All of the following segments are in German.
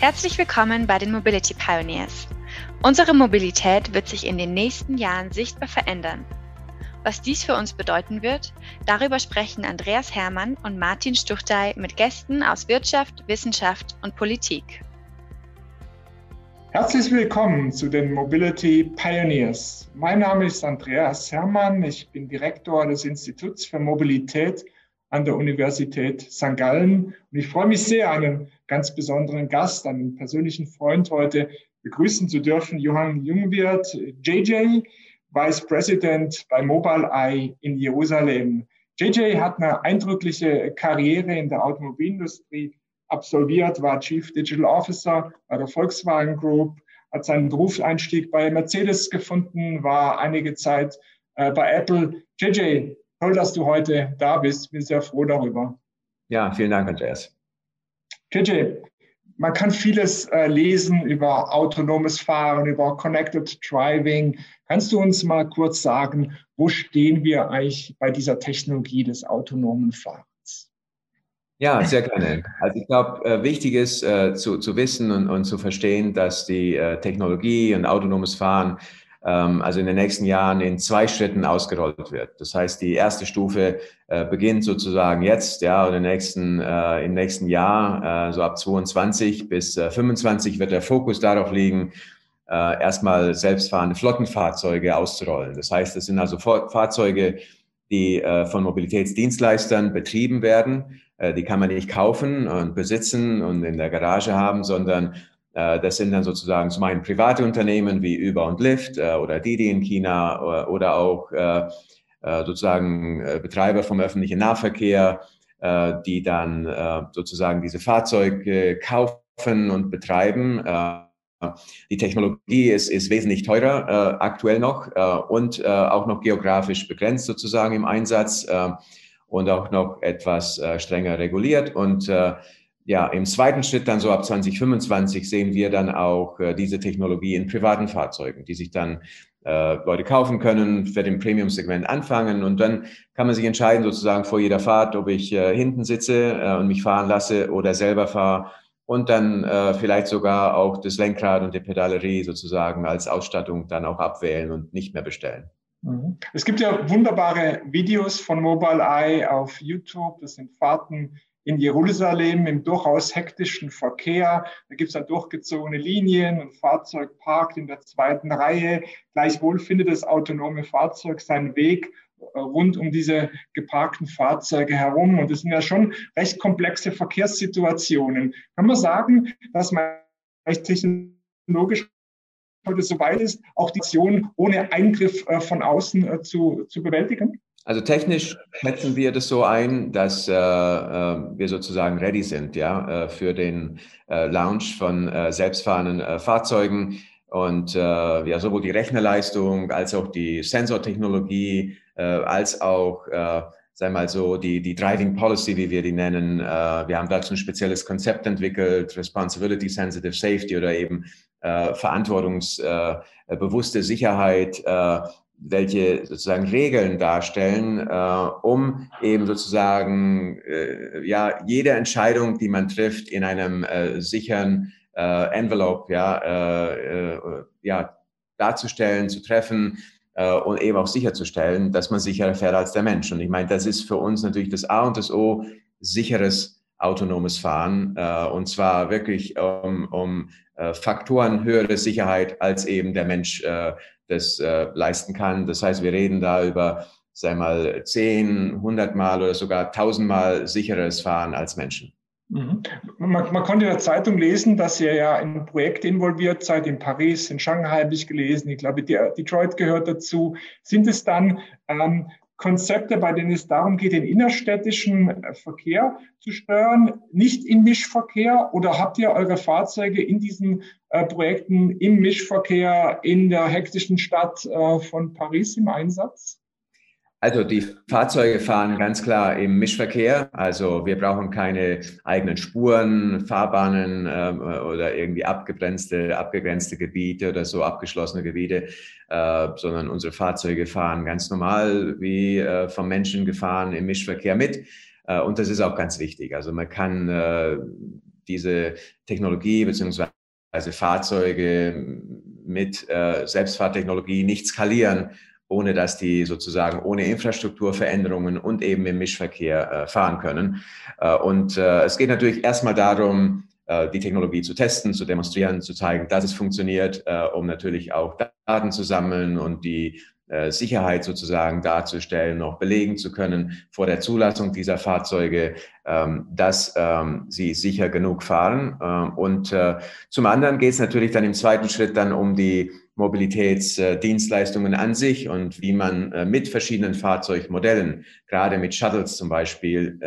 Herzlich willkommen bei den Mobility Pioneers. Unsere Mobilität wird sich in den nächsten Jahren sichtbar verändern. Was dies für uns bedeuten wird, darüber sprechen Andreas Hermann und Martin Stuchtey mit Gästen aus Wirtschaft, Wissenschaft und Politik. Herzlich willkommen zu den Mobility Pioneers. Mein Name ist Andreas Hermann. Ich bin Direktor des Instituts für Mobilität an der Universität St. Gallen. Und ich freue mich sehr, einen ganz besonderen Gast, einen persönlichen Freund heute begrüßen zu dürfen, Johann Jungwirth, JJ, Vice President bei Mobileye in Jerusalem. JJ hat eine eindrückliche Karriere in der Automobilindustrie absolviert, war Chief Digital Officer bei der Volkswagen Group, hat seinen Berufseinstieg bei Mercedes gefunden, war einige Zeit äh, bei Apple. JJ, Toll, dass du heute da bist. Bin sehr froh darüber. Ja, vielen Dank, Andreas. JJ, man kann vieles äh, lesen über autonomes Fahren, über Connected Driving. Kannst du uns mal kurz sagen, wo stehen wir eigentlich bei dieser Technologie des autonomen Fahrens? Ja, sehr gerne. Also ich glaube, äh, wichtig ist äh, zu, zu wissen und, und zu verstehen, dass die äh, Technologie und autonomes Fahren also in den nächsten Jahren in zwei Schritten ausgerollt wird. Das heißt, die erste Stufe äh, beginnt sozusagen jetzt, ja, und im nächsten, äh, im nächsten Jahr, äh, so ab 22 bis äh, 25 wird der Fokus darauf liegen, äh, erstmal selbstfahrende Flottenfahrzeuge auszurollen. Das heißt, es sind also Fahrzeuge, die äh, von Mobilitätsdienstleistern betrieben werden. Äh, die kann man nicht kaufen und besitzen und in der Garage haben, sondern äh, das sind dann sozusagen zum einen private Unternehmen wie Uber und Lyft äh, oder Didi in China äh, oder auch sozusagen Betreiber vom öffentlichen Nahverkehr, die dann sozusagen diese Fahrzeuge kaufen und betreiben. Die Technologie ist, ist wesentlich teurer aktuell noch und auch noch geografisch begrenzt sozusagen im Einsatz und auch noch etwas strenger reguliert. Und ja, im zweiten Schritt dann so ab 2025 sehen wir dann auch äh, diese Technologie in privaten Fahrzeugen, die sich dann äh, Leute kaufen können, für den Premium-Segment anfangen und dann kann man sich entscheiden sozusagen vor jeder Fahrt, ob ich äh, hinten sitze äh, und mich fahren lasse oder selber fahre und dann äh, vielleicht sogar auch das Lenkrad und die Pedalerie sozusagen als Ausstattung dann auch abwählen und nicht mehr bestellen. Mhm. Es gibt ja wunderbare Videos von Mobileye auf YouTube. Das sind Fahrten in Jerusalem im durchaus hektischen Verkehr. Da gibt es dann durchgezogene Linien, ein Fahrzeug parkt in der zweiten Reihe. Gleichwohl findet das autonome Fahrzeug seinen Weg äh, rund um diese geparkten Fahrzeuge herum. Und das sind ja schon recht komplexe Verkehrssituationen. Kann man sagen, dass man recht technologisch heute so weit ist, auch die Aktion ohne Eingriff äh, von außen äh, zu, zu bewältigen? Also technisch schätzen wir das so ein, dass äh, äh, wir sozusagen ready sind, ja, äh, für den äh, Launch von äh, selbstfahrenden äh, Fahrzeugen und äh, ja sowohl die Rechnerleistung als auch die Sensortechnologie äh, als auch äh, sei mal so die die Driving Policy, wie wir die nennen. Äh, wir haben dazu ein spezielles Konzept entwickelt, Responsibility Sensitive Safety oder eben äh, verantwortungsbewusste äh, Sicherheit. Äh, welche sozusagen Regeln darstellen, äh, um eben sozusagen äh, ja jede Entscheidung, die man trifft, in einem äh, sicheren äh, Envelope ja äh, äh, ja darzustellen, zu treffen äh, und eben auch sicherzustellen, dass man sicherer fährt als der Mensch. Und ich meine, das ist für uns natürlich das A und das O sicheres autonomes Fahren äh, und zwar wirklich um, um äh, Faktoren höhere Sicherheit als eben der Mensch äh, das äh, leisten kann. Das heißt, wir reden da über, sei mal, zehn, hundertmal oder sogar tausendmal sicheres Fahren als Menschen. Mhm. Man, man, konnte in der Zeitung lesen, dass ihr ja in Projekte involviert seid, in Paris, in Shanghai habe ich gelesen, ich glaube, Detroit gehört dazu. Sind es dann ähm, Konzepte, bei denen es darum geht, den innerstädtischen äh, Verkehr zu steuern, nicht im Mischverkehr? Oder habt ihr eure Fahrzeuge in diesen äh, Projekten im Mischverkehr in der hektischen Stadt äh, von Paris im Einsatz? Also die Fahrzeuge fahren ganz klar im Mischverkehr. Also wir brauchen keine eigenen Spuren, Fahrbahnen ähm, oder irgendwie abgegrenzte, abgegrenzte Gebiete oder so abgeschlossene Gebiete, äh, sondern unsere Fahrzeuge fahren ganz normal wie äh, vom Menschen gefahren im Mischverkehr mit. Äh, und das ist auch ganz wichtig. Also man kann äh, diese Technologie beziehungsweise Fahrzeuge mit äh, Selbstfahrtechnologie nicht skalieren, ohne dass die sozusagen ohne Infrastrukturveränderungen und eben im Mischverkehr äh, fahren können. Äh, und äh, es geht natürlich erstmal darum, äh, die Technologie zu testen, zu demonstrieren, zu zeigen, dass es funktioniert, äh, um natürlich auch Daten zu sammeln und die äh, Sicherheit sozusagen darzustellen, noch belegen zu können vor der Zulassung dieser Fahrzeuge, ähm, dass ähm, sie sicher genug fahren. Ähm, und zum anderen geht es natürlich dann im zweiten Schritt dann um die Mobilitätsdienstleistungen an sich und wie man mit verschiedenen Fahrzeugmodellen, gerade mit Shuttles zum Beispiel,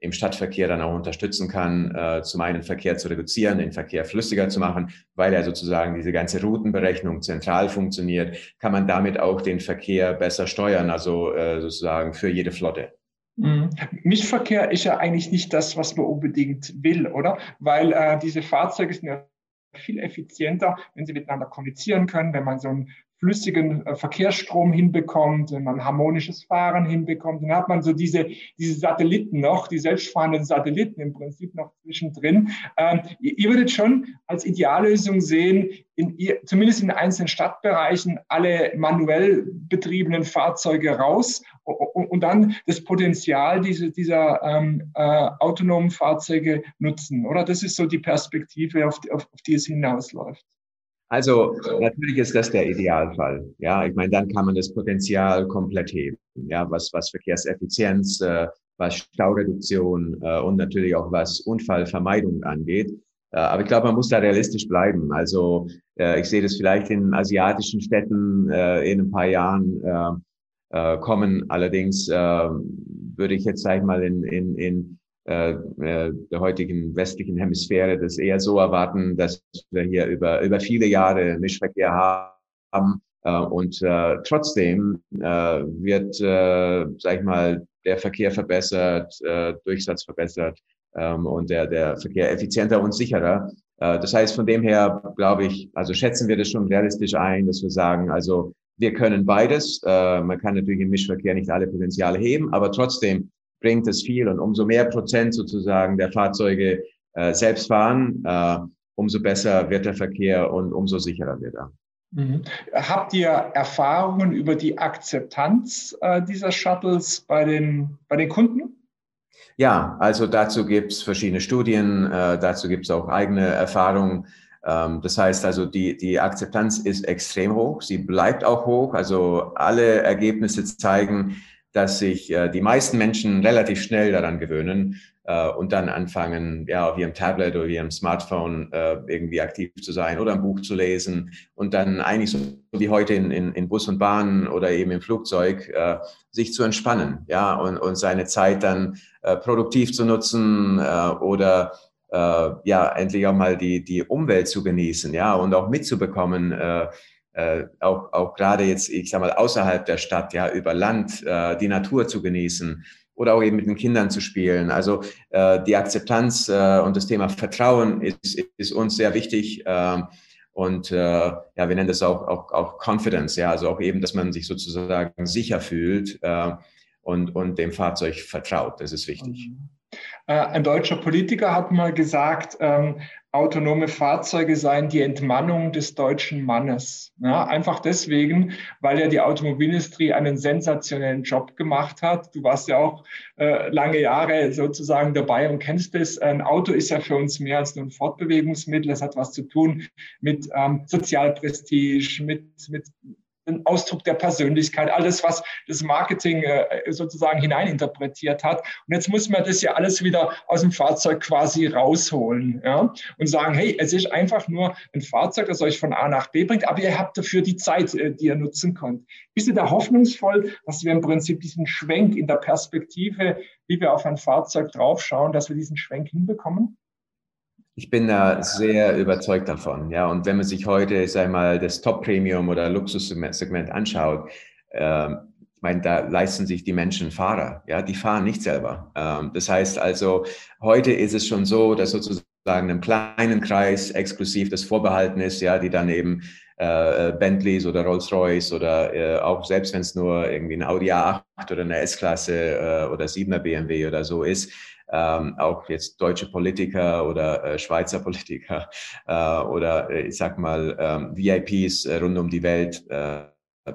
im Stadtverkehr dann auch unterstützen kann, äh, zum einen Verkehr zu reduzieren, den Verkehr flüssiger zu machen, weil ja sozusagen diese ganze Routenberechnung zentral funktioniert, kann man damit auch den Verkehr besser steuern, also äh, sozusagen für jede Flotte. Mhm. Mischverkehr ist ja eigentlich nicht das, was man unbedingt will, oder? Weil äh, diese Fahrzeuge sind ja viel effizienter, wenn sie miteinander kommunizieren können, wenn man so ein flüssigen äh, Verkehrsstrom hinbekommt, wenn man harmonisches Fahren hinbekommt, dann hat man so diese, diese Satelliten noch, die selbstfahrenden Satelliten im Prinzip noch zwischendrin. Ähm, ihr, ihr würdet schon als Ideallösung sehen, in, zumindest in einzelnen Stadtbereichen alle manuell betriebenen Fahrzeuge raus und, und dann das Potenzial diese, dieser ähm, äh, autonomen Fahrzeuge nutzen, oder? Das ist so die Perspektive, auf die, auf, auf die es hinausläuft. Also natürlich ist das der Idealfall. Ja, ich meine, dann kann man das Potenzial komplett heben. Ja, was, was Verkehrseffizienz, äh, was Staureduktion äh, und natürlich auch was Unfallvermeidung angeht. Äh, aber ich glaube, man muss da realistisch bleiben. Also äh, ich sehe das vielleicht in asiatischen Städten äh, in ein paar Jahren äh, kommen. Allerdings würde ich jetzt, sage ich mal, in, in, in äh, äh, der heutigen westlichen Hemisphäre das eher so erwarten, dass wir hier über, über viele Jahre Mischverkehr haben. Äh, und äh, trotzdem äh, wird, äh, sag ich mal, der Verkehr verbessert, äh, Durchsatz verbessert ähm, und der, der Verkehr effizienter und sicherer. Das heißt, von dem her, glaube ich, also schätzen wir das schon realistisch ein, dass wir sagen, also wir können beides. Äh, man kann natürlich im Mischverkehr nicht alle Potenziale heben, aber trotzdem bringt es viel. Und umso mehr Prozent sozusagen der Fahrzeuge äh, selbst fahren, äh, umso besser wird der Verkehr und umso sicherer wird er. Mhm. Habt ihr Erfahrungen über die Akzeptanz äh, dieser Shuttles bei den, bei den Kunden? Ja, also dazu gibt es verschiedene Studien, äh, dazu gibt es auch eigene Erfahrungen. Ähm, das heißt also, die, die Akzeptanz ist extrem hoch, sie bleibt auch hoch. Also alle Ergebnisse zeigen, dass sich äh, die meisten Menschen relativ schnell daran gewöhnen äh, und dann anfangen, ja, auf ihrem Tablet oder ihrem Smartphone äh, irgendwie aktiv zu sein oder ein Buch zu lesen und dann eigentlich so wie heute in, in, in Bus und Bahn oder eben im Flugzeug äh, sich zu entspannen, ja, und, und seine Zeit dann äh, produktiv zu nutzen äh, oder äh, ja, endlich auch mal die, die Umwelt zu genießen, ja, und auch mitzubekommen, äh, auch, auch gerade jetzt, ich sag mal, außerhalb der Stadt, ja, über Land, äh, die Natur zu genießen oder auch eben mit den Kindern zu spielen. Also äh, die Akzeptanz äh, und das Thema Vertrauen ist, ist uns sehr wichtig. Äh, und äh, ja, wir nennen das auch, auch, auch Confidence, ja, also auch eben, dass man sich sozusagen sicher fühlt äh, und, und dem Fahrzeug vertraut. Das ist wichtig. Mhm. Äh, ein deutscher Politiker hat mal gesagt, ähm, autonome Fahrzeuge seien die Entmannung des deutschen Mannes. Ja, einfach deswegen, weil ja die Automobilindustrie einen sensationellen Job gemacht hat. Du warst ja auch äh, lange Jahre sozusagen dabei und kennst es. Ein Auto ist ja für uns mehr als nur ein Fortbewegungsmittel. Es hat was zu tun mit ähm, Sozialprestige, mit, mit ein Ausdruck der Persönlichkeit, alles, was das Marketing äh, sozusagen hineininterpretiert hat. Und jetzt muss man das ja alles wieder aus dem Fahrzeug quasi rausholen ja? und sagen, hey, es ist einfach nur ein Fahrzeug, das euch von A nach B bringt, aber ihr habt dafür die Zeit, äh, die ihr nutzen könnt. Bist du da hoffnungsvoll, dass wir im Prinzip diesen Schwenk in der Perspektive, wie wir auf ein Fahrzeug draufschauen, dass wir diesen Schwenk hinbekommen? Ich bin da sehr überzeugt davon. Ja, und wenn man sich heute, sag mal, das Top Premium oder Luxussegment anschaut, äh, ich meine, da leisten sich die Menschen Fahrer. Ja, die fahren nicht selber. Ähm, das heißt also, heute ist es schon so, dass sozusagen einem kleinen Kreis exklusiv das vorbehalten ist, ja, die dann eben äh, Bentleys oder Rolls-Royce oder äh, auch selbst wenn es nur irgendwie ein Audi A8 oder eine S-Klasse äh, oder 7er BMW oder so ist, ähm, auch jetzt deutsche Politiker oder äh, Schweizer Politiker äh, oder äh, ich sag mal ähm, VIPs äh, rund um die Welt äh,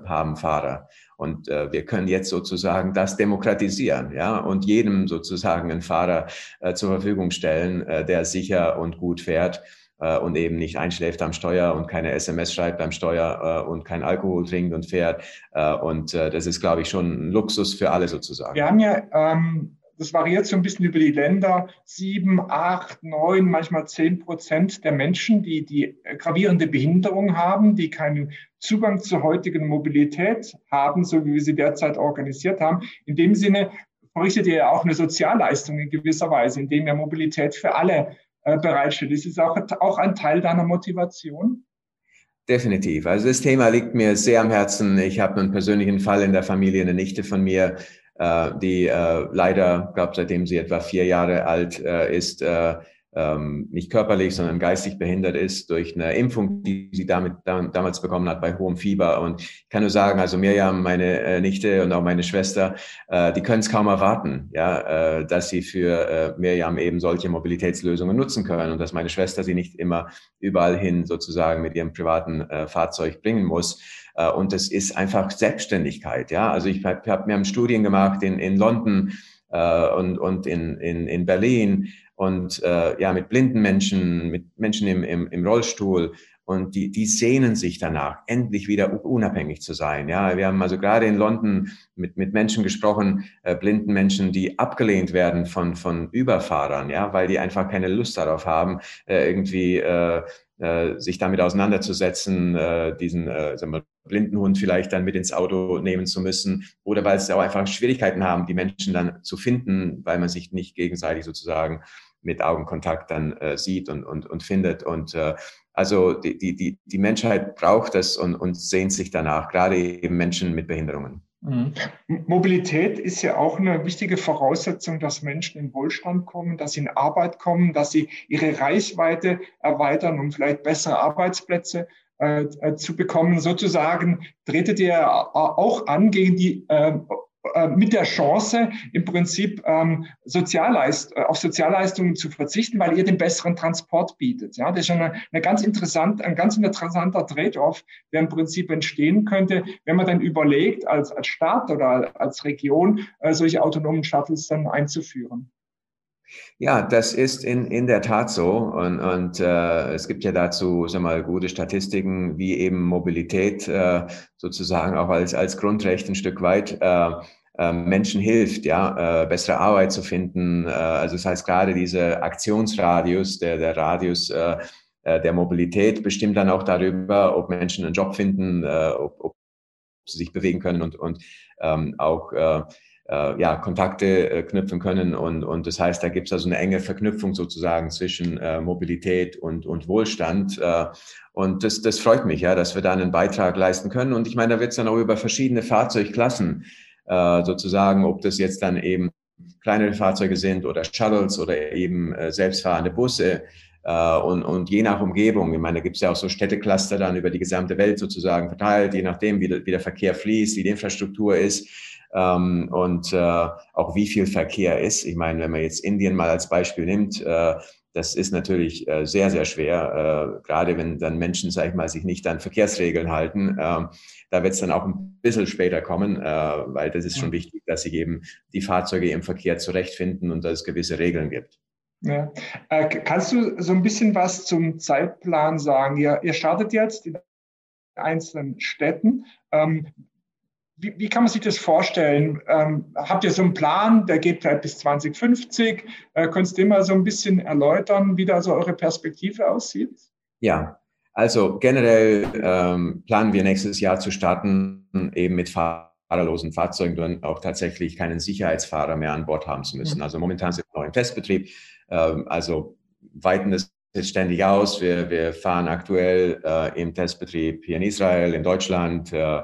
haben Fahrer. Und äh, wir können jetzt sozusagen das demokratisieren, ja, und jedem sozusagen einen Fahrer äh, zur Verfügung stellen, äh, der sicher und gut fährt äh, und eben nicht einschläft am Steuer und keine SMS schreibt beim Steuer und kein Alkohol trinkt und fährt. Äh, und das ist, glaube ich, schon ein Luxus für alle sozusagen. Wir haben ja ähm das variiert so ein bisschen über die Länder, sieben, acht, neun, manchmal zehn Prozent der Menschen, die die gravierende Behinderung haben, die keinen Zugang zur heutigen Mobilität haben, so wie wir sie derzeit organisiert haben. In dem Sinne verrichtet ihr ja auch eine Sozialleistung in gewisser Weise, indem ihr Mobilität für alle äh, bereitstellt. Ist es auch, auch ein Teil deiner Motivation? Definitiv. Also das Thema liegt mir sehr am Herzen. Ich habe einen persönlichen Fall in der Familie, eine Nichte von mir, die äh, leider, glaube seitdem sie etwa vier Jahre alt äh, ist, äh, ähm, nicht körperlich, sondern geistig behindert ist durch eine Impfung, die sie damit dam damals bekommen hat bei hohem Fieber. Und ich kann nur sagen, also Mirjam, meine äh, Nichte und auch meine Schwester, äh, die können es kaum erwarten, ja, äh, dass sie für äh, Mirjam eben solche Mobilitätslösungen nutzen können und dass meine Schwester sie nicht immer überall hin sozusagen mit ihrem privaten äh, Fahrzeug bringen muss. Äh, und das ist einfach Selbstständigkeit, ja. Also ich habe hab mir Studien gemacht in, in London, äh, und, und in, in, in Berlin und äh, ja, mit blinden Menschen, mit Menschen im, im, im Rollstuhl. Und die, die sehnen sich danach, endlich wieder unabhängig zu sein. Ja, wir haben also gerade in London mit, mit Menschen gesprochen, äh, blinden Menschen, die abgelehnt werden von, von Überfahrern, ja, weil die einfach keine Lust darauf haben, äh, irgendwie äh, äh, sich damit auseinanderzusetzen, äh, diesen äh, blinden Hund vielleicht dann mit ins Auto nehmen zu müssen oder weil sie auch einfach Schwierigkeiten haben, die Menschen dann zu finden, weil man sich nicht gegenseitig sozusagen mit Augenkontakt dann äh, sieht und, und, und findet. Und äh, also die, die, die Menschheit braucht das und, und sehnt sich danach, gerade eben Menschen mit Behinderungen. Mhm. Mobilität ist ja auch eine wichtige Voraussetzung, dass Menschen in Wohlstand kommen, dass sie in Arbeit kommen, dass sie ihre Reichweite erweitern, um vielleicht bessere Arbeitsplätze zu bekommen. Sozusagen tretet ihr auch an gegen die äh, äh, mit der Chance, im Prinzip ähm, Sozialleist, äh, auf Sozialleistungen zu verzichten, weil ihr den besseren Transport bietet. Ja, das ist schon eine, eine ganz interessant, ein ganz interessanter Trade-off, der im Prinzip entstehen könnte, wenn man dann überlegt, als, als Staat oder als Region äh, solche autonomen Shuttles dann einzuführen. Ja, das ist in, in der Tat so. Und, und äh, es gibt ja dazu sag mal, gute Statistiken, wie eben Mobilität äh, sozusagen auch als, als Grundrecht ein Stück weit äh, äh, Menschen hilft, ja, äh, bessere Arbeit zu finden. Äh, also das heißt, gerade dieser Aktionsradius, der, der Radius äh, äh, der Mobilität bestimmt dann auch darüber, ob Menschen einen Job finden, äh, ob, ob sie sich bewegen können und, und ähm, auch äh, äh, ja, Kontakte äh, knüpfen können. Und, und das heißt, da gibt es also eine enge Verknüpfung sozusagen zwischen äh, Mobilität und, und Wohlstand. Äh, und das, das freut mich, ja, dass wir da einen Beitrag leisten können. Und ich meine, da wird es dann auch über verschiedene Fahrzeugklassen äh, sozusagen, ob das jetzt dann eben kleinere Fahrzeuge sind oder Shuttles oder eben äh, selbstfahrende Busse. Und, und je nach Umgebung, ich meine, da gibt es ja auch so Städtecluster dann über die gesamte Welt sozusagen verteilt, je nachdem, wie, wie der Verkehr fließt, wie die Infrastruktur ist ähm, und äh, auch wie viel Verkehr ist. Ich meine, wenn man jetzt Indien mal als Beispiel nimmt, äh, das ist natürlich äh, sehr, sehr schwer, äh, gerade wenn dann Menschen, sag ich mal, sich nicht an Verkehrsregeln halten. Äh, da wird es dann auch ein bisschen später kommen, äh, weil das ist schon wichtig, dass sich eben die Fahrzeuge im Verkehr zurechtfinden und dass es gewisse Regeln gibt. Ja. Kannst du so ein bisschen was zum Zeitplan sagen? Ihr, ihr startet jetzt in einzelnen Städten. Ähm, wie, wie, kann man sich das vorstellen? Ähm, habt ihr so einen Plan, der geht vielleicht bis 2050? Äh, könntest du mal so ein bisschen erläutern, wie da so eure Perspektive aussieht? Ja, also generell ähm, planen wir nächstes Jahr zu starten, eben mit fahrerlosen Fahrzeugen und auch tatsächlich keinen Sicherheitsfahrer mehr an Bord haben zu müssen. Also momentan sind wir noch im Testbetrieb, ähm, also weiten das jetzt ständig aus. Wir, wir fahren aktuell äh, im Testbetrieb hier in Israel, in Deutschland, äh,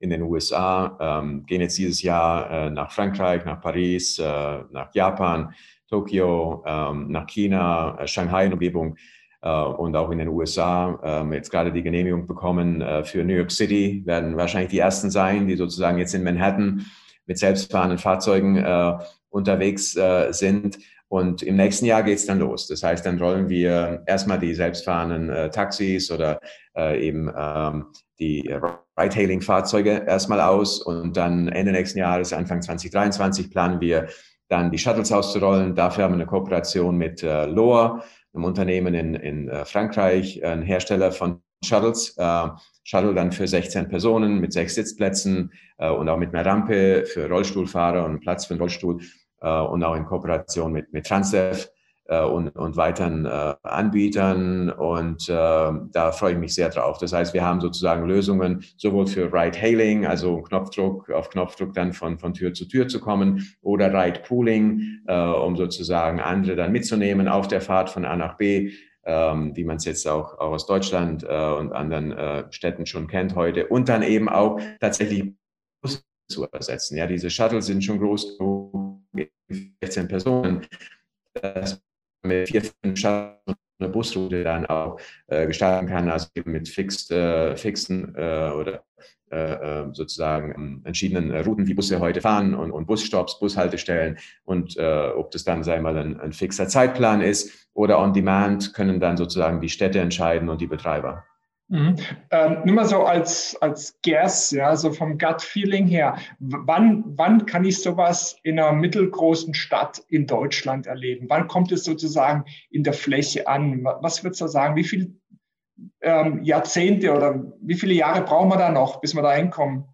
in den USA, ähm, gehen jetzt dieses Jahr äh, nach Frankreich, nach Paris, äh, nach Japan, Tokio, ähm, nach China, äh, Shanghai in Umgebung äh, und auch in den USA. Ähm, jetzt gerade die Genehmigung bekommen äh, für New York City, werden wahrscheinlich die ersten sein, die sozusagen jetzt in Manhattan mit selbstfahrenden Fahrzeugen äh, unterwegs sind. Und im nächsten Jahr geht es dann los. Das heißt, dann rollen wir erstmal die selbstfahrenden äh, Taxis oder äh, eben ähm, die Ride-Hailing-Fahrzeuge erstmal aus. Und dann Ende nächsten Jahres, Anfang 2023, planen wir dann die Shuttles auszurollen. Dafür haben wir eine Kooperation mit äh, Loa, einem Unternehmen in, in äh, Frankreich, ein Hersteller von Shuttles. Äh, Shuttle dann für 16 Personen mit sechs Sitzplätzen äh, und auch mit einer Rampe für Rollstuhlfahrer und Platz für den Rollstuhl äh, und auch in Kooperation mit, mit Transdev äh, und, und weiteren äh, Anbietern. Und äh, da freue ich mich sehr drauf. Das heißt, wir haben sozusagen Lösungen sowohl für Ride-Hailing, also Knopfdruck, auf Knopfdruck dann von, von Tür zu Tür zu kommen, oder Ride-Pooling, äh, um sozusagen andere dann mitzunehmen auf der Fahrt von A nach B ähm, wie man es jetzt auch, auch aus Deutschland äh, und anderen äh, Städten schon kennt heute. Und dann eben auch tatsächlich zu ersetzen. Ja, diese Shuttle sind schon groß, 16 Personen, man mit vier, fünf Shuttle eine Busroute dann auch äh, gestalten kann, also eben mit fixed, äh, fixen äh, oder äh, äh, sozusagen ähm, entschiedenen Routen, wie Busse heute fahren und, und Busstops, Bushaltestellen und äh, ob das dann, sei mal, ein, ein fixer Zeitplan ist oder on demand, können dann sozusagen die Städte entscheiden und die Betreiber. Mhm. Ähm, nur mal so als, als Guess, ja, so vom Gut-Feeling her. Wann, wann kann ich sowas in einer mittelgroßen Stadt in Deutschland erleben? Wann kommt es sozusagen in der Fläche an? Was würdest du sagen? Wie viele ähm, Jahrzehnte oder wie viele Jahre brauchen wir da noch, bis wir da hinkommen?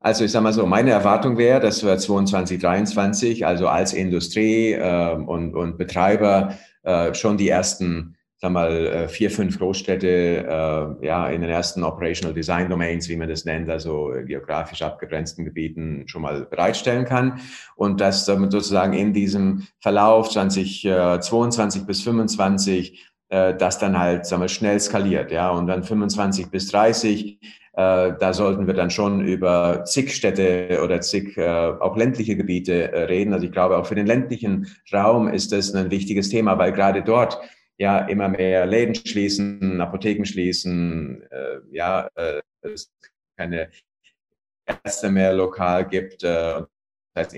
Also ich sage mal so, meine Erwartung wäre, dass wir 22, 23, also als Industrie äh, und, und Betreiber äh, schon die ersten sag mal, äh, vier, fünf Großstädte äh, ja, in den ersten Operational Design Domains, wie man das nennt, also geografisch abgegrenzten Gebieten schon mal bereitstellen kann. Und dass damit sozusagen in diesem Verlauf 2022 bis 25 äh, das dann halt sagen wir, schnell skaliert. Ja, und dann 25 bis 30 äh, da sollten wir dann schon über zig Städte oder zig äh, auch ländliche Gebiete äh, reden. Also ich glaube, auch für den ländlichen Raum ist das ein wichtiges Thema, weil gerade dort ja immer mehr Läden schließen, Apotheken schließen, äh, ja, äh, es keine Ärzte mehr lokal gibt. Äh, das heißt,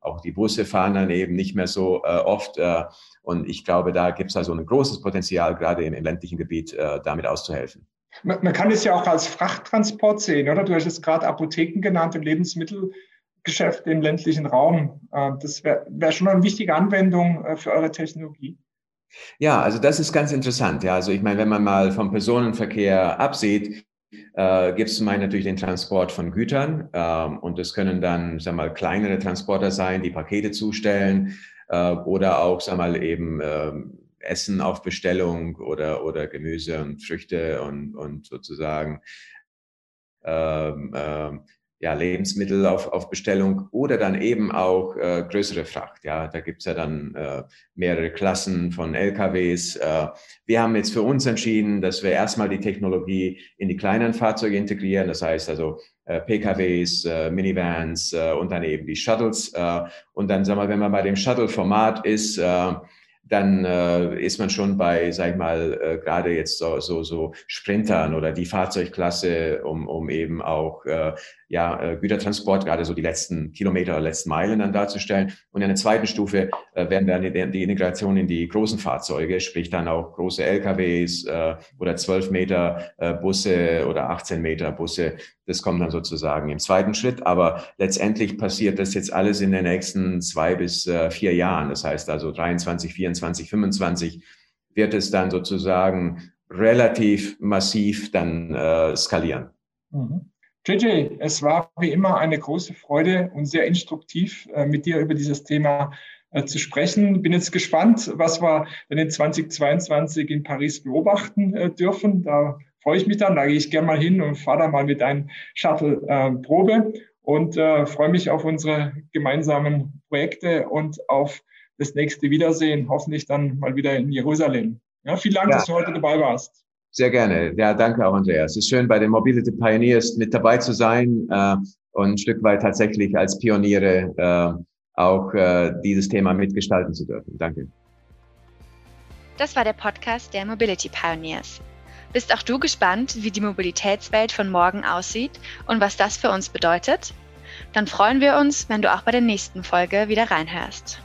auch die Busse fahren dann eben nicht mehr so äh, oft. Äh, und ich glaube, da gibt es also ein großes Potenzial, gerade im, im ländlichen Gebiet, äh, damit auszuhelfen. Man, man, kann es ja auch als Frachttransport sehen, oder? Du hast es gerade Apotheken genannt und Lebensmittelgeschäfte im ländlichen Raum. Äh, das wäre wär schon eine wichtige Anwendung äh, für eure Technologie. Ja, also das ist ganz interessant. Ja, also ich meine, wenn man mal vom Personenverkehr absieht, äh, gibt es zum einen natürlich den Transport von Gütern ähm, und das können dann, sag mal, kleinere Transporter sein, die Pakete zustellen äh, oder auch, sag mal, eben ähm, Essen auf Bestellung oder, oder Gemüse und Früchte und, und sozusagen ähm, ähm, ja, Lebensmittel auf, auf Bestellung oder dann eben auch äh, größere Fracht. Ja, da gibt's ja dann äh, mehrere Klassen von LKWs. Äh, wir haben jetzt für uns entschieden, dass wir erstmal die Technologie in die kleinen Fahrzeuge integrieren. Das heißt also äh, PKWs, äh, Minivans äh, und dann eben die Shuttles. Äh, und dann sagen wir, wenn man bei dem Shuttle-Format ist, äh, dann äh, ist man schon bei, sag ich mal, äh, gerade jetzt so, so, so Sprintern oder die Fahrzeugklasse, um, um eben auch äh, ja, äh, Gütertransport, gerade so die letzten Kilometer oder letzten Meilen dann darzustellen. Und in der zweiten Stufe äh, werden dann die, die Integration in die großen Fahrzeuge, sprich dann auch große LKWs äh, oder 12 Meter äh, Busse oder 18 Meter Busse. Das kommt dann sozusagen im zweiten Schritt. Aber letztendlich passiert das jetzt alles in den nächsten zwei bis äh, vier Jahren. Das heißt also 23, 24, 25 wird es dann sozusagen relativ massiv dann äh, skalieren. Mhm. JJ, es war wie immer eine große Freude und sehr instruktiv, äh, mit dir über dieses Thema äh, zu sprechen. Bin jetzt gespannt, was wir dann in 2022 in Paris beobachten äh, dürfen. Da freue ich mich dann. Da gehe ich gerne mal hin und fahre da mal mit einem Shuttle Probe und freue mich auf unsere gemeinsamen Projekte und auf das nächste Wiedersehen, hoffentlich dann mal wieder in Jerusalem. Ja, vielen Dank, ja. dass du heute dabei warst. Sehr gerne. Ja, danke auch, Andreas. Es ist schön, bei den Mobility Pioneers mit dabei zu sein äh, und ein Stück weit tatsächlich als Pioniere äh, auch äh, dieses Thema mitgestalten zu dürfen. Danke. Das war der Podcast der Mobility Pioneers. Bist auch du gespannt, wie die Mobilitätswelt von morgen aussieht und was das für uns bedeutet? Dann freuen wir uns, wenn du auch bei der nächsten Folge wieder reinhörst.